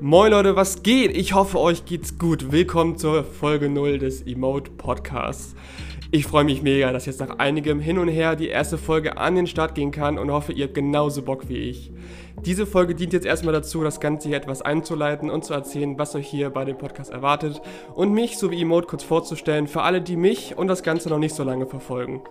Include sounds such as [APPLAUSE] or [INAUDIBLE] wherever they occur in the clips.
Moin Leute, was geht? Ich hoffe, euch geht's gut. Willkommen zur Folge 0 des Emote Podcasts. Ich freue mich mega, dass jetzt nach einigem Hin und Her die erste Folge an den Start gehen kann und hoffe, ihr habt genauso Bock wie ich. Diese Folge dient jetzt erstmal dazu, das Ganze hier etwas einzuleiten und zu erzählen, was euch hier bei dem Podcast erwartet und mich sowie Emote kurz vorzustellen für alle, die mich und das Ganze noch nicht so lange verfolgen.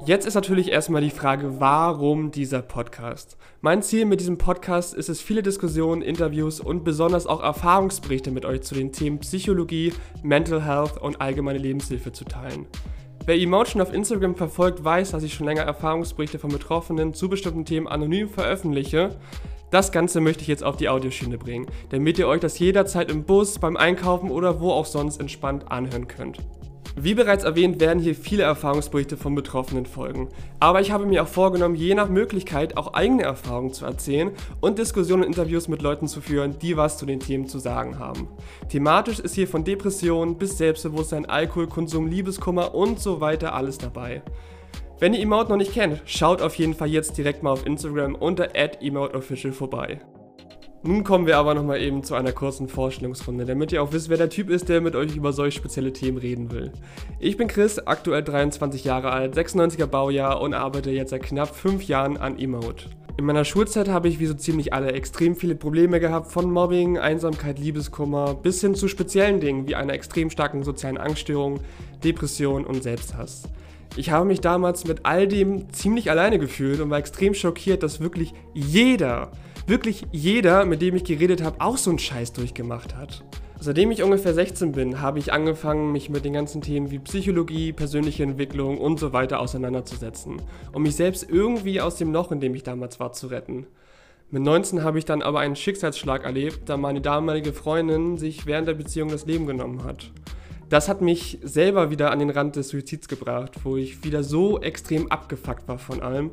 Jetzt ist natürlich erstmal die Frage, warum dieser Podcast? Mein Ziel mit diesem Podcast ist es, viele Diskussionen, Interviews und besonders auch Erfahrungsberichte mit euch zu den Themen Psychologie, Mental Health und allgemeine Lebenshilfe zu teilen. Wer Emotion auf Instagram verfolgt, weiß, dass ich schon länger Erfahrungsberichte von Betroffenen zu bestimmten Themen anonym veröffentliche. Das Ganze möchte ich jetzt auf die Audioschiene bringen, damit ihr euch das jederzeit im Bus, beim Einkaufen oder wo auch sonst entspannt anhören könnt. Wie bereits erwähnt, werden hier viele Erfahrungsberichte von Betroffenen folgen. Aber ich habe mir auch vorgenommen, je nach Möglichkeit auch eigene Erfahrungen zu erzählen und Diskussionen und Interviews mit Leuten zu führen, die was zu den Themen zu sagen haben. Thematisch ist hier von Depressionen bis Selbstbewusstsein, Alkoholkonsum, Liebeskummer und so weiter alles dabei. Wenn ihr Emote noch nicht kennt, schaut auf jeden Fall jetzt direkt mal auf Instagram unter @emoteofficial vorbei. Nun kommen wir aber nochmal eben zu einer kurzen Vorstellungsrunde, damit ihr auch wisst, wer der Typ ist, der mit euch über solch spezielle Themen reden will. Ich bin Chris, aktuell 23 Jahre alt, 96er Baujahr und arbeite jetzt seit knapp 5 Jahren an Emote. In meiner Schulzeit habe ich wie so ziemlich alle extrem viele Probleme gehabt, von Mobbing, Einsamkeit, Liebeskummer bis hin zu speziellen Dingen wie einer extrem starken sozialen Angststörung, Depression und Selbsthass. Ich habe mich damals mit all dem ziemlich alleine gefühlt und war extrem schockiert, dass wirklich jeder wirklich jeder, mit dem ich geredet habe, auch so einen Scheiß durchgemacht hat. Seitdem ich ungefähr 16 bin, habe ich angefangen, mich mit den ganzen Themen wie Psychologie, persönliche Entwicklung und so weiter auseinanderzusetzen, um mich selbst irgendwie aus dem Loch, in dem ich damals war, zu retten. Mit 19 habe ich dann aber einen Schicksalsschlag erlebt, da meine damalige Freundin sich während der Beziehung das Leben genommen hat. Das hat mich selber wieder an den Rand des Suizids gebracht, wo ich wieder so extrem abgefuckt war von allem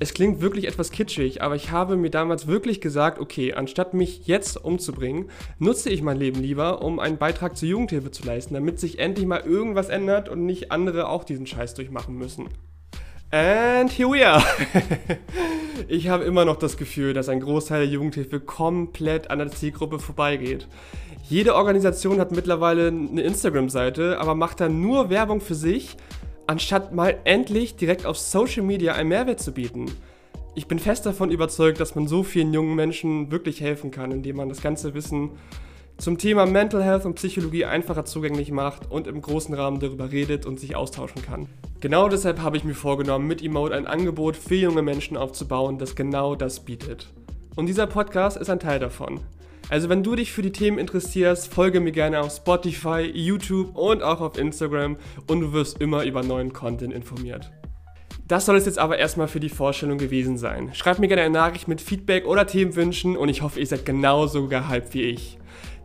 es klingt wirklich etwas kitschig, aber ich habe mir damals wirklich gesagt, okay, anstatt mich jetzt umzubringen, nutze ich mein Leben lieber, um einen Beitrag zur Jugendhilfe zu leisten, damit sich endlich mal irgendwas ändert und nicht andere auch diesen Scheiß durchmachen müssen. And here we are. [LAUGHS] ich habe immer noch das Gefühl, dass ein Großteil der Jugendhilfe komplett an der Zielgruppe vorbeigeht. Jede Organisation hat mittlerweile eine Instagram-Seite, aber macht dann nur Werbung für sich anstatt mal endlich direkt auf Social Media einen Mehrwert zu bieten. Ich bin fest davon überzeugt, dass man so vielen jungen Menschen wirklich helfen kann, indem man das ganze Wissen zum Thema Mental Health und Psychologie einfacher zugänglich macht und im großen Rahmen darüber redet und sich austauschen kann. Genau deshalb habe ich mir vorgenommen, mit Emote ein Angebot für junge Menschen aufzubauen, das genau das bietet. Und dieser Podcast ist ein Teil davon. Also wenn du dich für die Themen interessierst, folge mir gerne auf Spotify, YouTube und auch auf Instagram und du wirst immer über neuen Content informiert. Das soll es jetzt aber erstmal für die Vorstellung gewesen sein. Schreibt mir gerne eine Nachricht mit Feedback oder Themenwünschen und ich hoffe, ihr seid genauso gehypt wie ich.